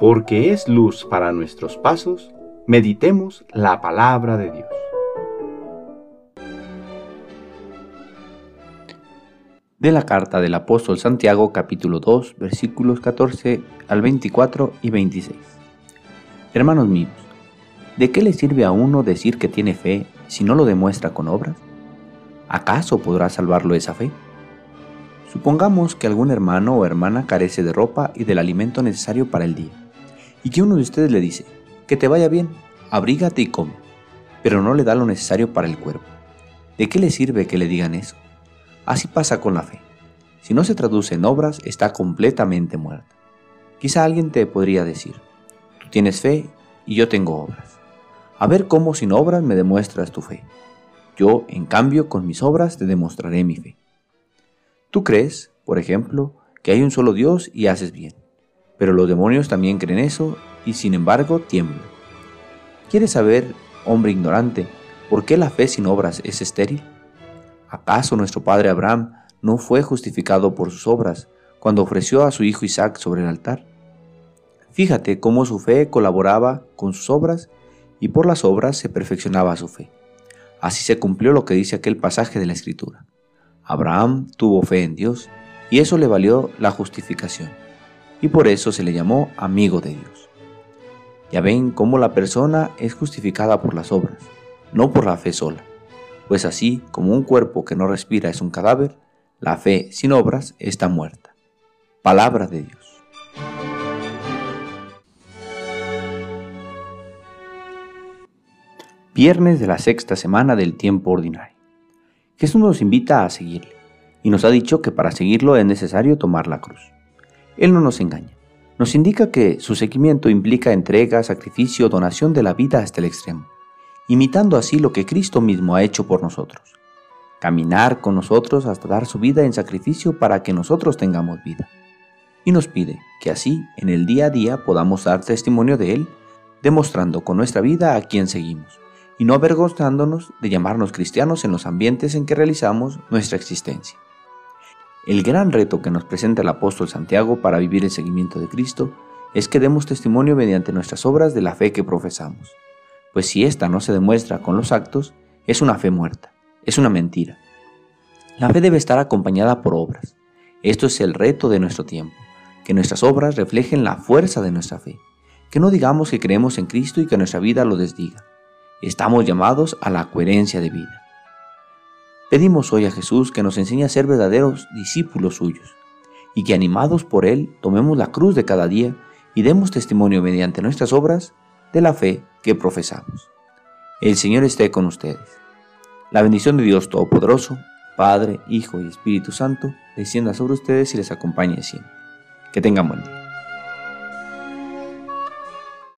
porque es luz para nuestros pasos, meditemos la palabra de Dios. De la carta del apóstol Santiago capítulo 2 versículos 14 al 24 y 26. Hermanos míos, ¿de qué le sirve a uno decir que tiene fe si no lo demuestra con obras? ¿Acaso podrá salvarlo esa fe? Supongamos que algún hermano o hermana carece de ropa y del alimento necesario para el día y que uno de ustedes le dice, que te vaya bien, abrígate y come, pero no le da lo necesario para el cuerpo. ¿De qué le sirve que le digan eso? Así pasa con la fe. Si no se traduce en obras, está completamente muerta. Quizá alguien te podría decir, tú tienes fe y yo tengo obras. A ver cómo sin obras me demuestras tu fe. Yo, en cambio, con mis obras te demostraré mi fe. Tú crees, por ejemplo, que hay un solo Dios y haces bien. Pero los demonios también creen eso y sin embargo tiemblan. ¿Quieres saber, hombre ignorante, por qué la fe sin obras es estéril? ¿Acaso nuestro padre Abraham no fue justificado por sus obras cuando ofreció a su hijo Isaac sobre el altar? Fíjate cómo su fe colaboraba con sus obras y por las obras se perfeccionaba su fe. Así se cumplió lo que dice aquel pasaje de la Escritura. Abraham tuvo fe en Dios y eso le valió la justificación y por eso se le llamó amigo de Dios. Ya ven cómo la persona es justificada por las obras, no por la fe sola, pues así como un cuerpo que no respira es un cadáver, la fe sin obras está muerta. Palabra de Dios. Viernes de la sexta semana del tiempo ordinario. Jesús nos invita a seguirle y nos ha dicho que para seguirlo es necesario tomar la cruz. Él no nos engaña. Nos indica que su seguimiento implica entrega, sacrificio, donación de la vida hasta el extremo, imitando así lo que Cristo mismo ha hecho por nosotros. Caminar con nosotros hasta dar su vida en sacrificio para que nosotros tengamos vida. Y nos pide que así en el día a día podamos dar testimonio de Él, demostrando con nuestra vida a quien seguimos, y no avergonzándonos de llamarnos cristianos en los ambientes en que realizamos nuestra existencia. El gran reto que nos presenta el apóstol Santiago para vivir el seguimiento de Cristo es que demos testimonio mediante nuestras obras de la fe que profesamos. Pues si ésta no se demuestra con los actos, es una fe muerta, es una mentira. La fe debe estar acompañada por obras. Esto es el reto de nuestro tiempo, que nuestras obras reflejen la fuerza de nuestra fe, que no digamos que creemos en Cristo y que nuestra vida lo desdiga. Estamos llamados a la coherencia de vida. Pedimos hoy a Jesús que nos enseñe a ser verdaderos discípulos suyos y que animados por Él tomemos la cruz de cada día y demos testimonio mediante nuestras obras de la fe que profesamos. El Señor esté con ustedes. La bendición de Dios Todopoderoso, Padre, Hijo y Espíritu Santo, descienda sobre ustedes y les acompañe siempre. Que tengan buen día.